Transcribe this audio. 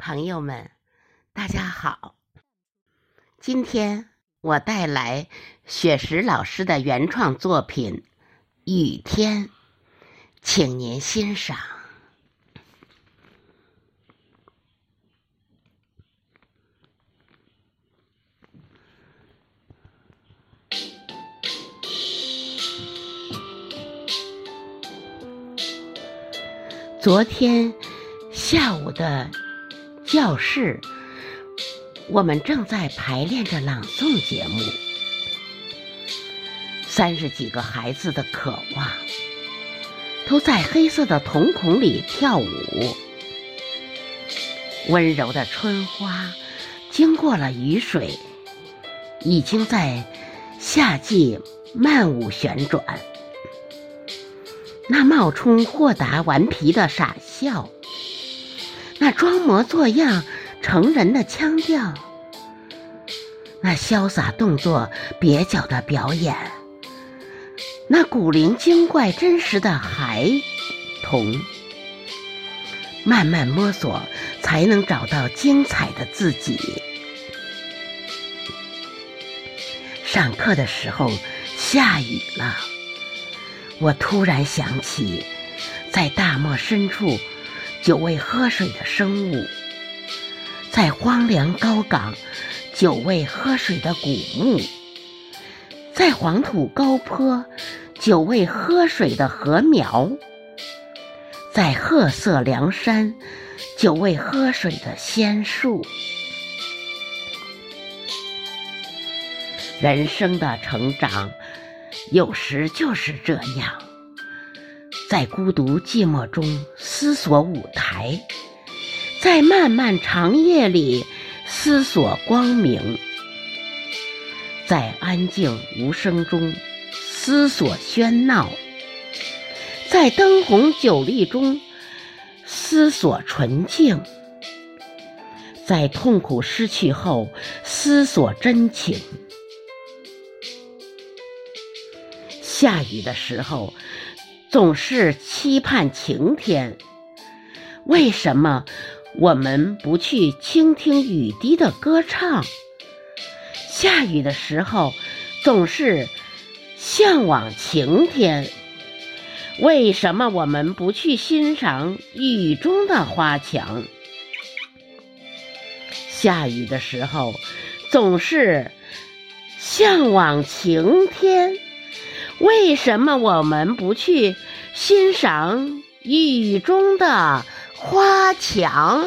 朋友们，大家好！今天我带来雪石老师的原创作品《雨天》，请您欣赏。昨天下午的。教室，我们正在排练着朗诵节目。三十几个孩子的渴望，都在黑色的瞳孔里跳舞。温柔的春花，经过了雨水，已经在夏季漫舞旋转。那冒充豁达顽皮的傻笑。那装模作样成人的腔调，那潇洒动作蹩脚的表演，那古灵精怪真实的孩童，慢慢摸索才能找到精彩的自己。上课的时候下雨了，我突然想起，在大漠深处。久未喝水的生物，在荒凉高岗；久未喝水的古墓，在黄土高坡；久未喝水的禾苗，在褐色梁山；久未喝水的仙树。人生的成长，有时就是这样。在孤独寂寞中思索舞台，在漫漫长夜里思索光明，在安静无声中思索喧闹，在灯红酒绿中思索纯净，在痛苦失去后思索真情。下雨的时候。总是期盼晴天，为什么我们不去倾听雨滴的歌唱？下雨的时候总是向往晴天，为什么我们不去欣赏雨中的花墙？下雨的时候总是向往晴天。为什么我们不去欣赏雨中的花墙？